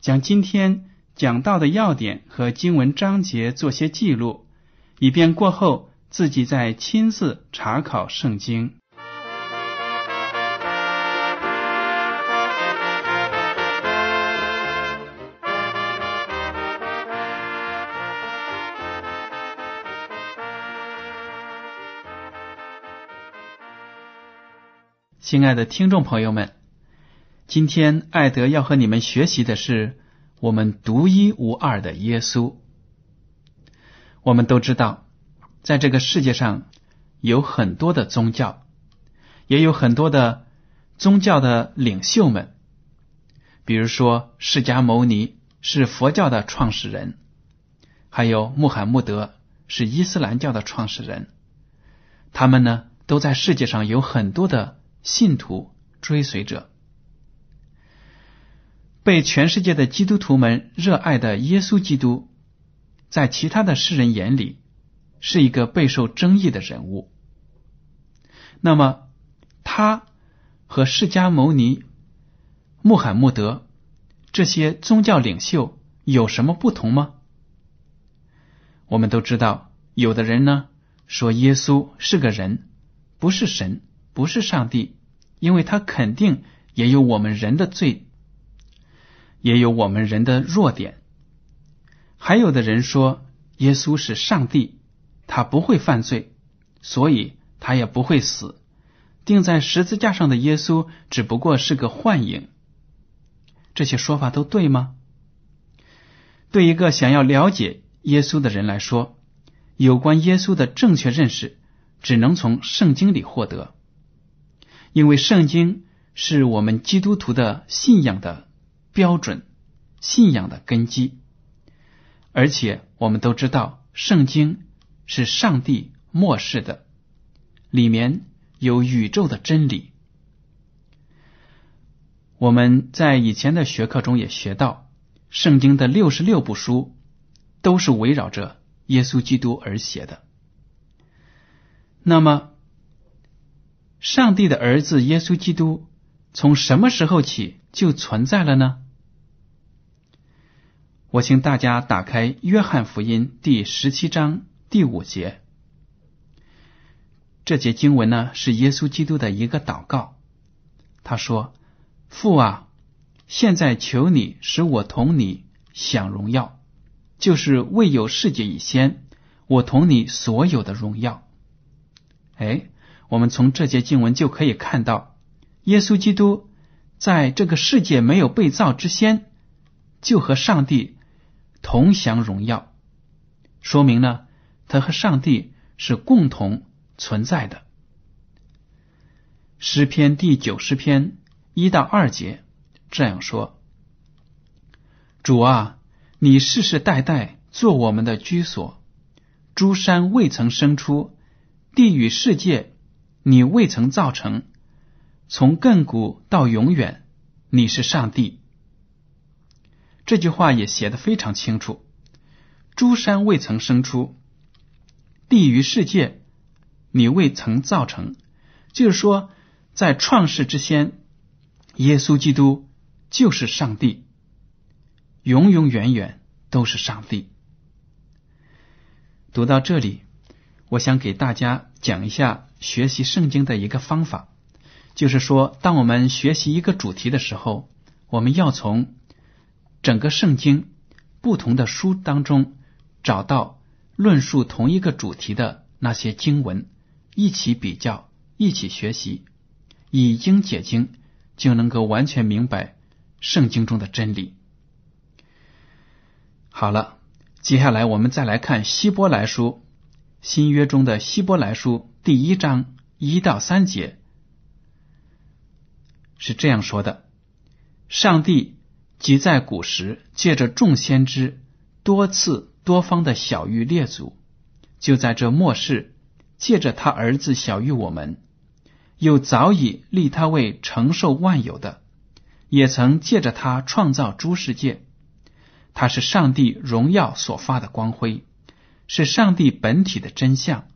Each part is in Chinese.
将今天讲到的要点和经文章节做些记录，以便过后自己再亲自查考圣经。亲爱的听众朋友们，今天艾德要和你们学习的是我们独一无二的耶稣。我们都知道，在这个世界上有很多的宗教，也有很多的宗教的领袖们，比如说释迦牟尼是佛教的创始人，还有穆罕默德是伊斯兰教的创始人，他们呢都在世界上有很多的。信徒追随者，被全世界的基督徒们热爱的耶稣基督，在其他的世人眼里是一个备受争议的人物。那么，他和释迦牟尼、穆罕默德这些宗教领袖有什么不同吗？我们都知道，有的人呢说耶稣是个人，不是神，不是上帝。因为他肯定也有我们人的罪，也有我们人的弱点。还有的人说，耶稣是上帝，他不会犯罪，所以他也不会死。钉在十字架上的耶稣只不过是个幻影。这些说法都对吗？对一个想要了解耶稣的人来说，有关耶稣的正确认识只能从圣经里获得。因为圣经是我们基督徒的信仰的标准、信仰的根基，而且我们都知道，圣经是上帝漠视的，里面有宇宙的真理。我们在以前的学课中也学到，圣经的六十六部书都是围绕着耶稣基督而写的。那么，上帝的儿子耶稣基督从什么时候起就存在了呢？我请大家打开《约翰福音》第十七章第五节。这节经文呢是耶稣基督的一个祷告。他说：“父啊，现在求你使我同你享荣耀，就是未有世界以先，我同你所有的荣耀。”哎。我们从这节经文就可以看到，耶稣基督在这个世界没有被造之先，就和上帝同享荣耀，说明呢，他和上帝是共同存在的。诗篇第九十篇一到二节这样说：“主啊，你世世代代做我们的居所，诸山未曾生出，地与世界。”你未曾造成，从亘古到永远，你是上帝。这句话也写的非常清楚。诸山未曾生出，地于世界，你未曾造成，就是说，在创世之先，耶稣基督就是上帝，永永远远都是上帝。读到这里，我想给大家讲一下。学习圣经的一个方法，就是说，当我们学习一个主题的时候，我们要从整个圣经不同的书当中找到论述同一个主题的那些经文，一起比较，一起学习，以经解经，就能够完全明白圣经中的真理。好了，接下来我们再来看希伯来书新约中的希伯来书第一章一到三节，是这样说的：上帝。即在古时，借着众先知多次多方的小谕列祖，就在这末世，借着他儿子小谕我们，又早已立他为承受万有的，也曾借着他创造诸世界。他是上帝荣耀所发的光辉，是上帝本体的真相，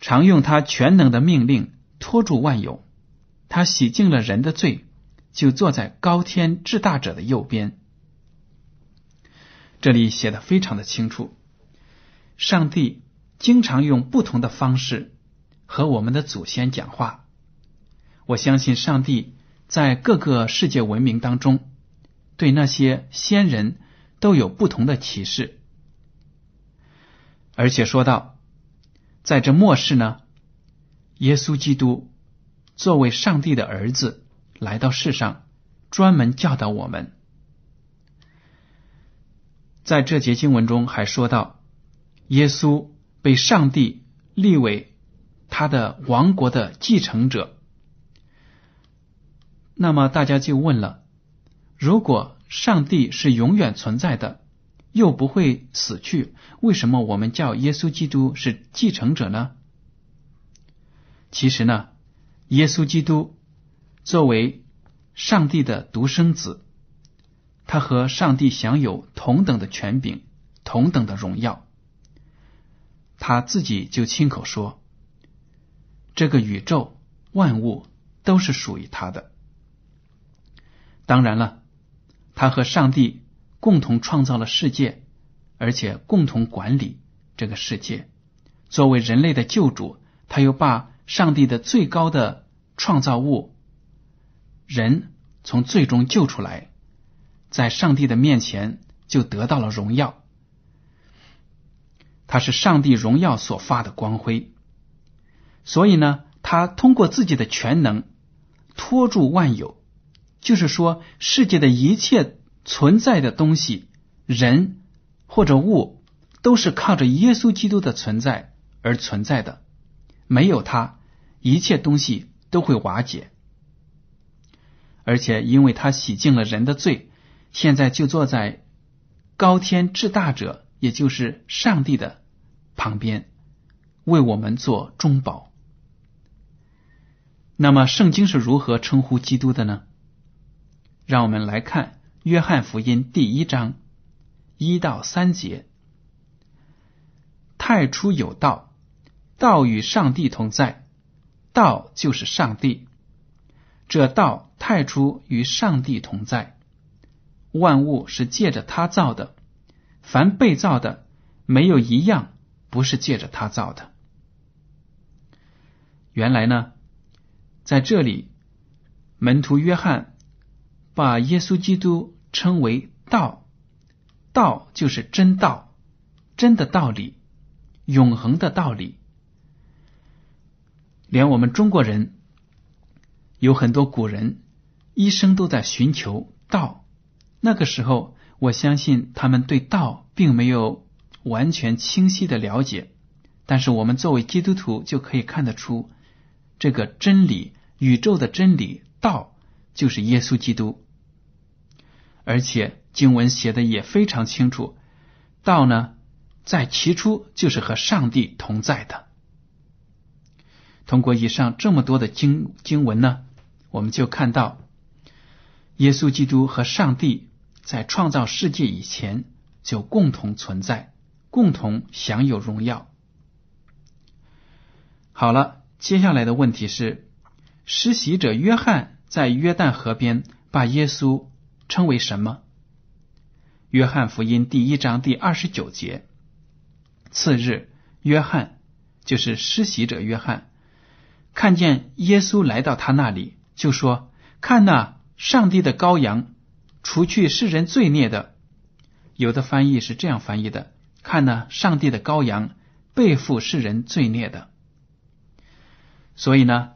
常用他全能的命令托住万有，他洗净了人的罪。就坐在高天至大者的右边。这里写的非常的清楚。上帝经常用不同的方式和我们的祖先讲话。我相信上帝在各个世界文明当中，对那些先人都有不同的启示。而且说到，在这末世呢，耶稣基督作为上帝的儿子。来到世上，专门教导我们。在这节经文中还说到，耶稣被上帝立为他的王国的继承者。那么大家就问了：如果上帝是永远存在的，又不会死去，为什么我们叫耶稣基督是继承者呢？其实呢，耶稣基督。作为上帝的独生子，他和上帝享有同等的权柄、同等的荣耀。他自己就亲口说：“这个宇宙万物都是属于他的。”当然了，他和上帝共同创造了世界，而且共同管理这个世界。作为人类的救主，他又把上帝的最高的创造物。人从最终救出来，在上帝的面前就得到了荣耀。他是上帝荣耀所发的光辉，所以呢，他通过自己的全能托住万有，就是说，世界的一切存在的东西，人或者物，都是靠着耶稣基督的存在而存在的。没有他，一切东西都会瓦解。而且，因为他洗净了人的罪，现在就坐在高天至大者，也就是上帝的旁边，为我们做中保。那么，圣经是如何称呼基督的呢？让我们来看《约翰福音》第一章一到三节：“太初有道，道与上帝同在，道就是上帝。这道。”太初与上帝同在，万物是借着他造的，凡被造的，没有一样不是借着他造的。原来呢，在这里，门徒约翰把耶稣基督称为道，道就是真道，真的道理，永恒的道理。连我们中国人有很多古人。一生都在寻求道，那个时候，我相信他们对道并没有完全清晰的了解。但是，我们作为基督徒就可以看得出，这个真理、宇宙的真理，道就是耶稣基督。而且经文写的也非常清楚，道呢，在起初就是和上帝同在的。通过以上这么多的经经文呢，我们就看到。耶稣基督和上帝在创造世界以前就共同存在，共同享有荣耀。好了，接下来的问题是：施洗者约翰在约旦河边把耶稣称为什么？约翰福音第一章第二十九节。次日，约翰就是施洗者约翰，看见耶稣来到他那里，就说：“看那。”上帝的羔羊除去世人罪孽的。有的翻译是这样翻译的：看那，上帝的羔羊背负世人罪孽的。所以呢，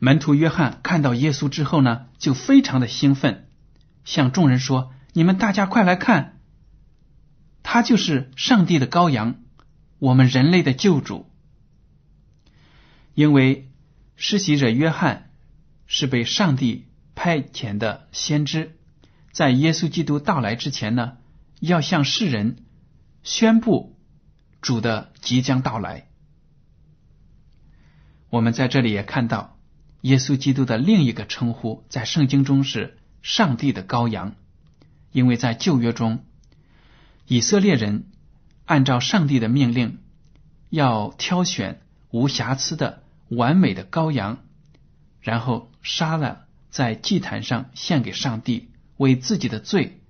门徒约翰看到耶稣之后呢，就非常的兴奋，向众人说：“你们大家快来看，他就是上帝的羔羊，我们人类的救主。”因为施洗者约翰是被上帝派遣的先知，在耶稣基督到来之前呢，要向世人宣布主的即将到来。我们在这里也看到，耶稣基督的另一个称呼在圣经中是“上帝的羔羊”，因为在旧约中，以色列人按照上帝的命令，要挑选无瑕疵的。完美的羔羊，然后杀了，在祭坛上献给上帝，为自己的罪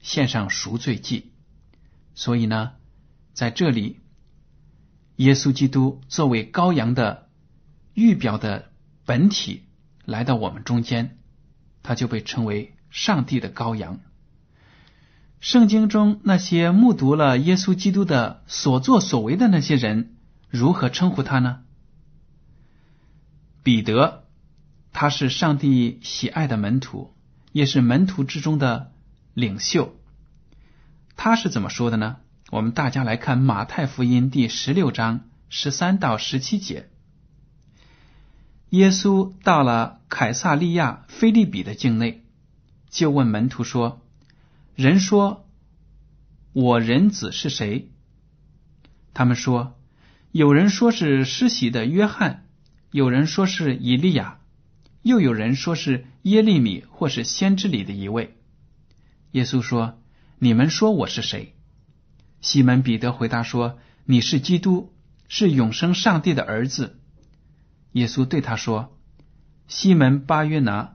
献上赎罪祭。所以呢，在这里，耶稣基督作为羔羊的预表的本体来到我们中间，他就被称为上帝的羔羊。圣经中那些目睹了耶稣基督的所作所为的那些人，如何称呼他呢？彼得，他是上帝喜爱的门徒，也是门徒之中的领袖。他是怎么说的呢？我们大家来看马太福音第十六章十三到十七节。耶稣到了凯撒利亚菲利比的境内，就问门徒说：“人说我人子是谁？”他们说：“有人说是施洗的约翰。”有人说是以利亚，又有人说是耶利米，或是先知里的一位。耶稣说：“你们说我是谁？”西门彼得回答说：“你是基督，是永生上帝的儿子。”耶稣对他说：“西门巴约拿，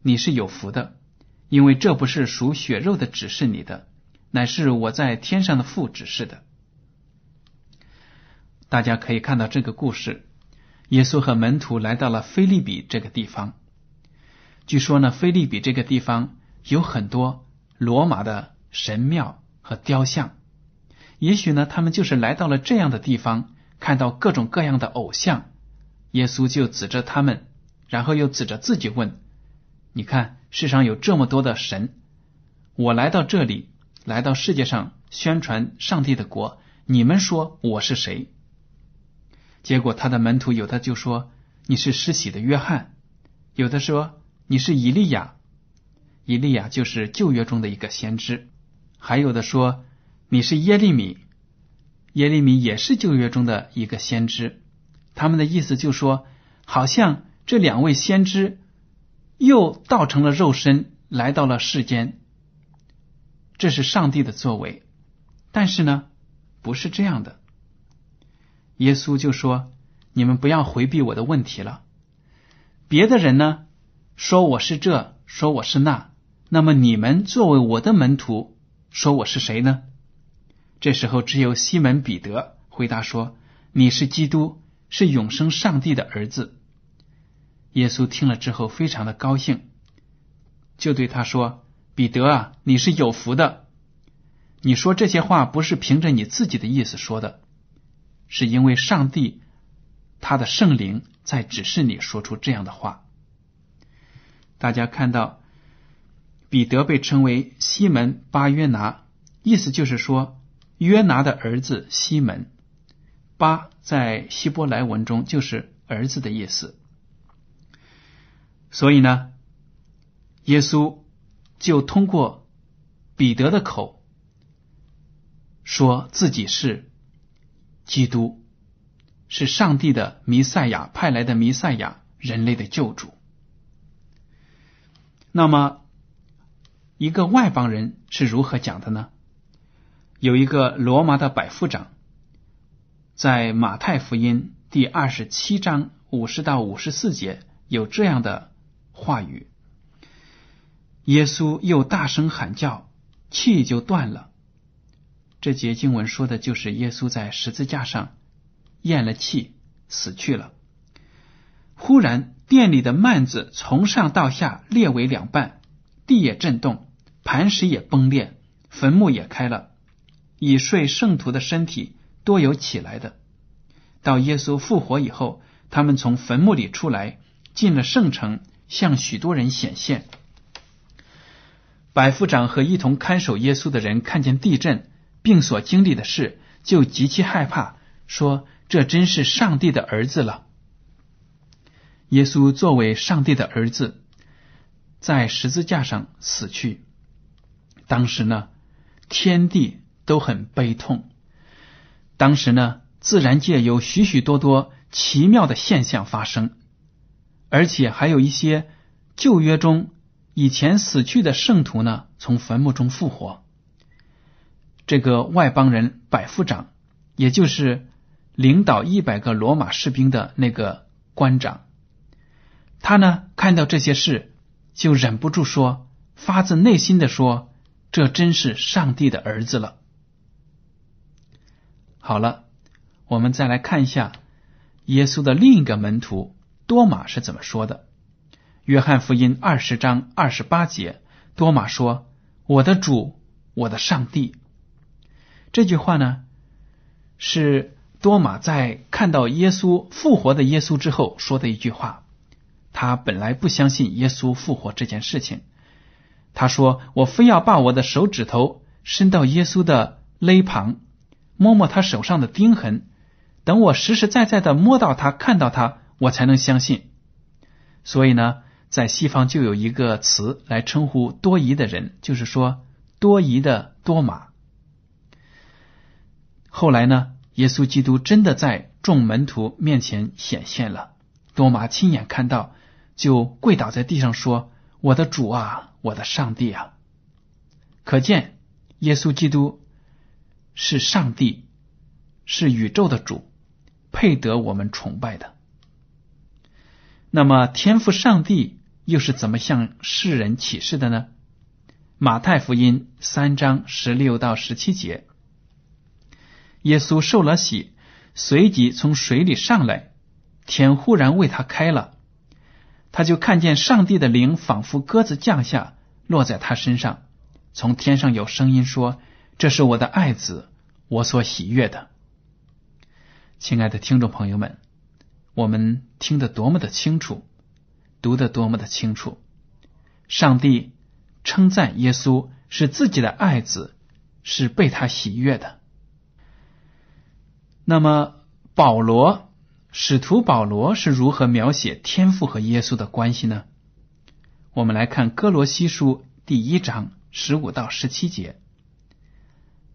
你是有福的，因为这不是属血肉的指示你的，乃是我在天上的父指示的。”大家可以看到这个故事。耶稣和门徒来到了菲利比这个地方。据说呢，菲利比这个地方有很多罗马的神庙和雕像。也许呢，他们就是来到了这样的地方，看到各种各样的偶像。耶稣就指着他们，然后又指着自己问：“你看，世上有这么多的神，我来到这里，来到世界上宣传上帝的国，你们说我是谁？”结果，他的门徒有的就说你是施洗的约翰，有的说你是以利亚，以利亚就是旧约中的一个先知，还有的说你是耶利米，耶利米也是旧约中的一个先知。他们的意思就说，好像这两位先知又道成了肉身来到了世间，这是上帝的作为。但是呢，不是这样的。耶稣就说：“你们不要回避我的问题了。别的人呢，说我是这，说我是那。那么你们作为我的门徒，说我是谁呢？”这时候，只有西门彼得回答说：“你是基督，是永生上帝的儿子。”耶稣听了之后，非常的高兴，就对他说：“彼得啊，你是有福的。你说这些话不是凭着你自己的意思说的。”是因为上帝他的圣灵在指示你说出这样的话。大家看到彼得被称为西门巴约拿，意思就是说约拿的儿子西门。巴在希伯来文中就是儿子的意思。所以呢，耶稣就通过彼得的口说自己是。基督是上帝的弥赛亚派来的弥赛亚，人类的救主。那么，一个外邦人是如何讲的呢？有一个罗马的百夫长，在马太福音第二十七章五十到五十四节有这样的话语：耶稣又大声喊叫，气就断了。这节经文说的就是耶稣在十字架上咽了气死去了。忽然，殿里的幔子从上到下裂为两半，地也震动，磐石也崩裂，坟墓也开了，已睡圣徒的身体多有起来的。到耶稣复活以后，他们从坟墓里出来，进了圣城，向许多人显现。百夫长和一同看守耶稣的人看见地震，并所经历的事，就极其害怕，说：“这真是上帝的儿子了。”耶稣作为上帝的儿子，在十字架上死去。当时呢，天地都很悲痛。当时呢。自然界有许许多多奇妙的现象发生，而且还有一些旧约中以前死去的圣徒呢，从坟墓中复活。这个外邦人百夫长，也就是领导一百个罗马士兵的那个官长，他呢看到这些事，就忍不住说，发自内心的说：“这真是上帝的儿子了。”好了。我们再来看一下耶稣的另一个门徒多马是怎么说的。约翰福音二十章二十八节，多马说：“我的主，我的上帝。”这句话呢，是多马在看到耶稣复活的耶稣之后说的一句话。他本来不相信耶稣复活这件事情。他说：“我非要把我的手指头伸到耶稣的肋旁，摸摸他手上的钉痕。”等我实实在在的摸到他、看到他，我才能相信。所以呢，在西方就有一个词来称呼多疑的人，就是说多疑的多马。后来呢，耶稣基督真的在众门徒面前显现了，多马亲眼看到，就跪倒在地上说：“我的主啊，我的上帝啊！”可见耶稣基督是上帝，是宇宙的主。配得我们崇拜的。那么，天赋上帝又是怎么向世人启示的呢？马太福音三章十六到十七节，耶稣受了洗，随即从水里上来，天忽然为他开了，他就看见上帝的灵仿佛鸽子降下，落在他身上。从天上有声音说：“这是我的爱子，我所喜悦的。”亲爱的听众朋友们，我们听得多么的清楚，读得多么的清楚。上帝称赞耶稣是自己的爱子，是被他喜悦的。那么，保罗使徒保罗是如何描写天父和耶稣的关系呢？我们来看哥罗西书第一章十五到十七节：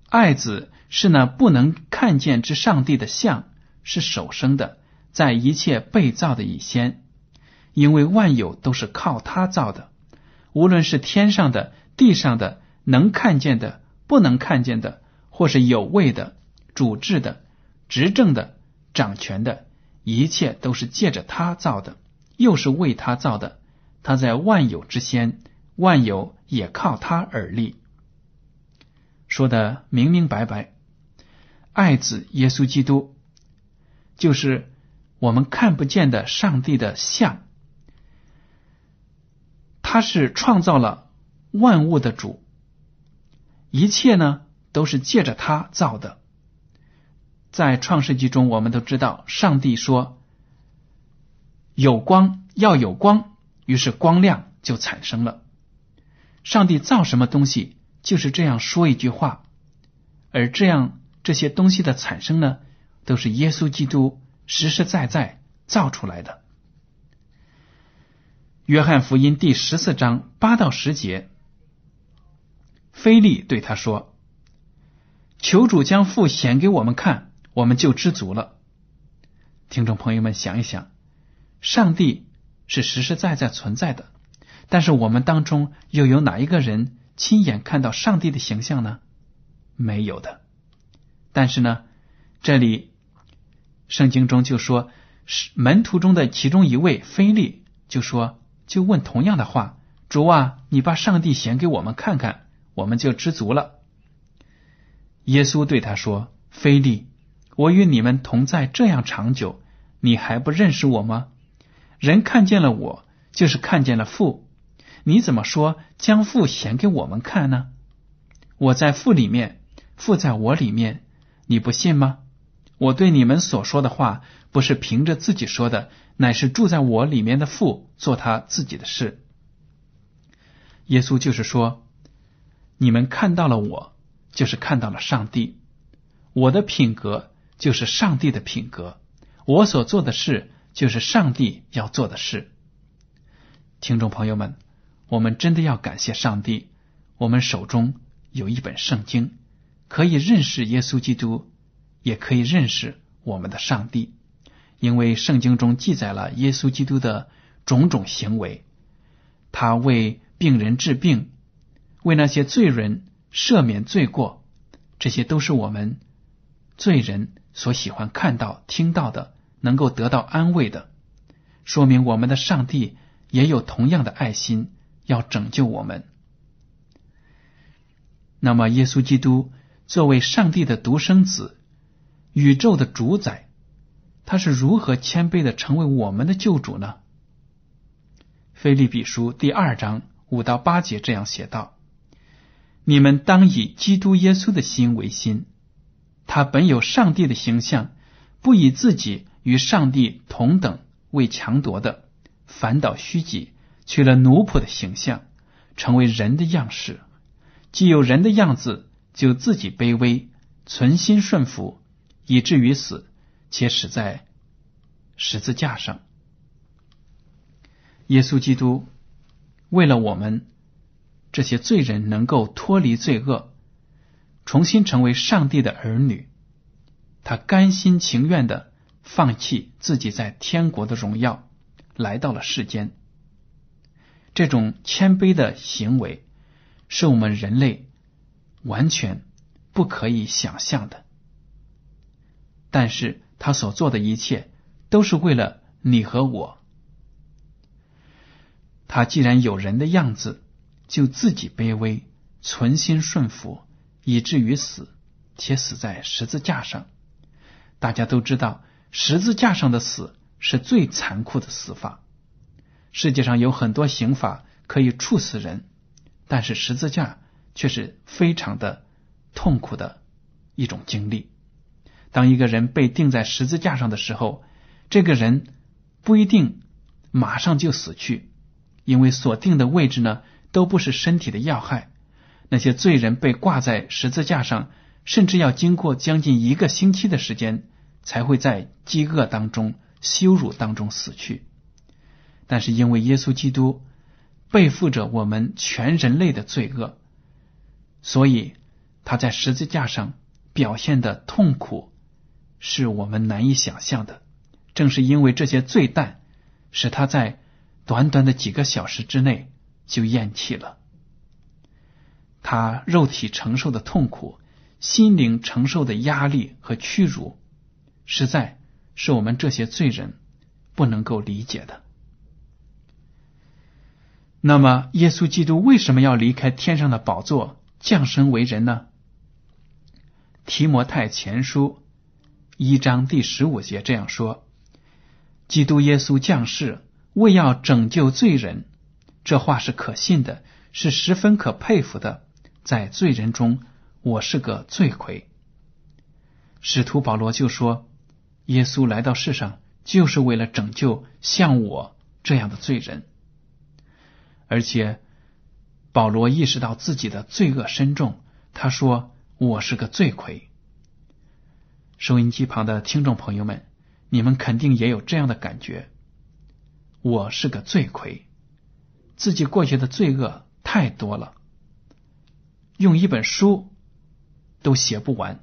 爱子是那不能看见之上帝的像。是首生的，在一切被造的以先，因为万有都是靠他造的，无论是天上的、地上的，能看见的、不能看见的，或是有位的、主治的、执政的、掌权的，一切都是借着他造的，又是为他造的。他在万有之先，万有也靠他而立。说的明明白白，爱子耶稣基督。就是我们看不见的上帝的像，他是创造了万物的主，一切呢都是借着他造的。在创世纪中，我们都知道，上帝说有光，要有光，于是光亮就产生了。上帝造什么东西，就是这样说一句话，而这样这些东西的产生呢？都是耶稣基督实实在在造出来的。约翰福音第十四章八到十节，菲利对他说：“求主将父显给我们看，我们就知足了。”听众朋友们，想一想，上帝是实实在在存在的，但是我们当中又有哪一个人亲眼看到上帝的形象呢？没有的。但是呢，这里。圣经中就说，是门徒中的其中一位菲利就说，就问同样的话：“主啊，你把上帝显给我们看看，我们就知足了。”耶稣对他说：“菲利，我与你们同在这样长久，你还不认识我吗？人看见了我，就是看见了父。你怎么说将父显给我们看呢？我在父里面，父在我里面，你不信吗？我对你们所说的话，不是凭着自己说的，乃是住在我里面的父做他自己的事。耶稣就是说，你们看到了我，就是看到了上帝。我的品格就是上帝的品格，我所做的事就是上帝要做的事。听众朋友们，我们真的要感谢上帝，我们手中有一本圣经，可以认识耶稣基督，也可以认识我们的上帝，因为圣经中记载了耶稣基督的种种行为，他为病人治病，为那些罪人赦免罪过，这些都是我们。罪人所喜欢看到、听到的，能够得到安慰的，说明我们的上帝也有同样的爱心，要拯救我们。那么，耶稣基督作为上帝的独生子、宇宙的主宰，他是如何谦卑的成为我们的救主呢？菲利比书第二章五到八节这样写道：“你们当以基督耶稣的心为心。”他本有上帝的形象，不以自己与上帝同等为强夺的，反倒虚己，取了奴仆的形象，成为人的样式。既有人的样子，就自己卑微，存心顺服，以至于死，且死在十字架上。耶稣基督为了我们这些罪人能够脱离罪恶。重新成为上帝的儿女，他甘心情愿的放弃自己在天国的荣耀，来到了世间。这种谦卑的行为是我们人类完全不可以想象的。但是他所做的一切都是为了你和我。他既然有人的样子，就自己卑微，存心顺服。以至于死，且死在十字架上。大家都知道，十字架上的死是最残酷的死法。世界上有很多刑法可以处死人，但是十字架却是非常的痛苦的一种经历。当一个人被钉在十字架上的时候，这个人不一定马上就死去，因为所定的位置呢，都不是身体的要害。那些罪人被挂在十字架上，甚至要经过将近一个星期的时间，才会在饥饿当中、羞辱当中死去。但是因为耶稣基督背负着我们全人类的罪恶，所以他在十字架上表现的痛苦是我们难以想象的。正是因为这些罪担，使他在短短的几个小时之内就咽气了。他肉体承受的痛苦，心灵承受的压力和屈辱，实在是我们这些罪人不能够理解的。那么，耶稣基督为什么要离开天上的宝座，降生为人呢？提摩太前书一章第十五节这样说：“基督耶稣降世，为要拯救罪人。”这话是可信的，是十分可佩服的。在罪人中，我是个罪魁。使徒保罗就说：“耶稣来到世上，就是为了拯救像我这样的罪人。”而且，保罗意识到自己的罪恶深重，他说：“我是个罪魁。”收音机旁的听众朋友们，你们肯定也有这样的感觉：我是个罪魁，自己过去的罪恶太多了。用一本书都写不完，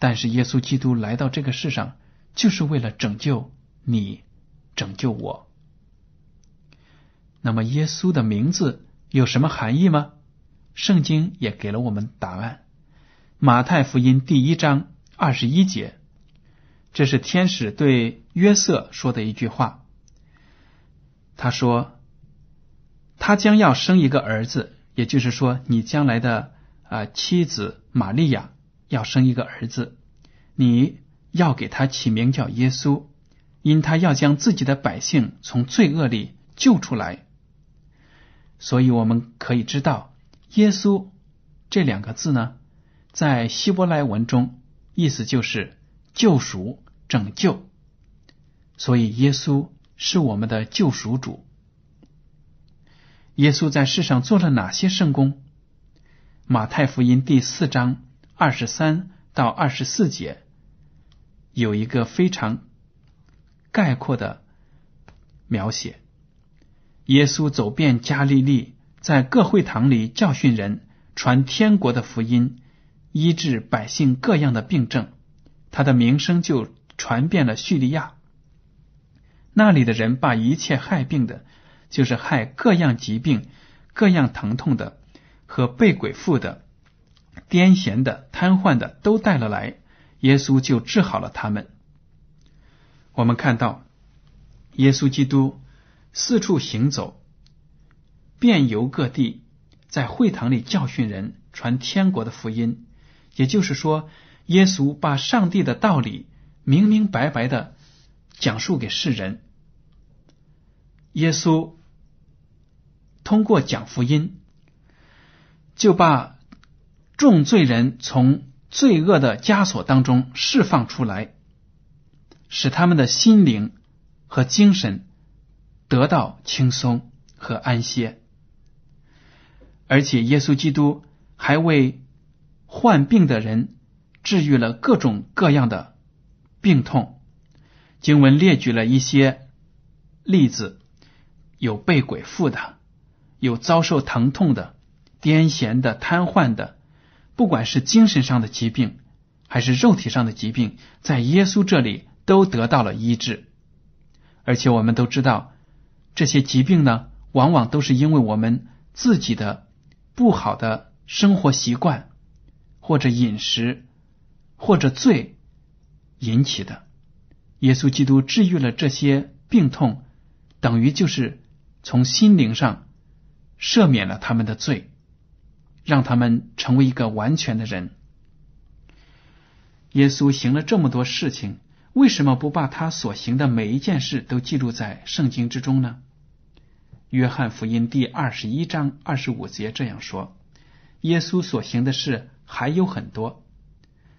但是耶稣基督来到这个世上，就是为了拯救你，拯救我。那么，耶稣的名字有什么含义吗？圣经也给了我们答案。马太福音第一章二十一节，这是天使对约瑟说的一句话。他说：“他将要生一个儿子。”也就是说，你将来的啊妻子玛利亚要生一个儿子，你要给他起名叫耶稣，因他要将自己的百姓从罪恶里救出来。所以我们可以知道，耶稣这两个字呢，在希伯来文中意思就是救赎、拯救。所以，耶稣是我们的救赎主。耶稣在世上做了哪些圣功？马太福音第四章二十三到二十四节有一个非常概括的描写。耶稣走遍加利利，在各会堂里教训人，传天国的福音，医治百姓各样的病症。他的名声就传遍了叙利亚。那里的人把一切害病的，就是害各样疾病、各样疼痛的和被鬼附的、癫痫的、瘫痪的，都带了来，耶稣就治好了他们。我们看到，耶稣基督四处行走，遍游各地，在会堂里教训人，传天国的福音。也就是说，耶稣把上帝的道理明明白白的。讲述给世人，耶稣通过讲福音，就把重罪人从罪恶的枷锁当中释放出来，使他们的心灵和精神得到轻松和安歇。而且，耶稣基督还为患病的人治愈了各种各样的病痛。经文列举了一些例子，有被鬼附的，有遭受疼痛的、癫痫的、瘫痪的，不管是精神上的疾病还是肉体上的疾病，在耶稣这里都得到了医治。而且我们都知道，这些疾病呢，往往都是因为我们自己的不好的生活习惯，或者饮食，或者罪引起的。耶稣基督治愈了这些病痛，等于就是从心灵上赦免了他们的罪，让他们成为一个完全的人。耶稣行了这么多事情，为什么不把他所行的每一件事都记录在圣经之中呢？约翰福音第二十一章二十五节这样说：“耶稣所行的事还有很多，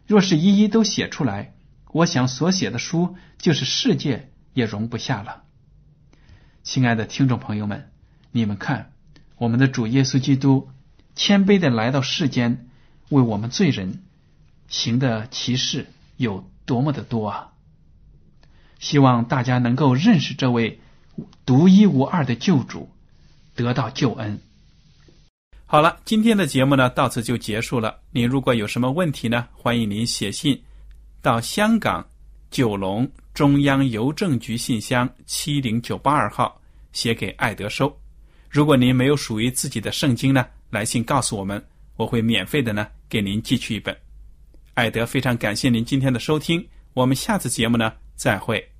若是一一都写出来。”我想所写的书，就是世界也容不下了。亲爱的听众朋友们，你们看，我们的主耶稣基督谦卑的来到世间，为我们罪人行的奇事有多么的多啊！希望大家能够认识这位独一无二的救主，得到救恩。好了，今天的节目呢，到此就结束了。您如果有什么问题呢，欢迎您写信。到香港九龙中央邮政局信箱七零九八二号写给爱德收。如果您没有属于自己的圣经呢，来信告诉我们，我会免费的呢给您寄去一本。艾德非常感谢您今天的收听，我们下次节目呢再会。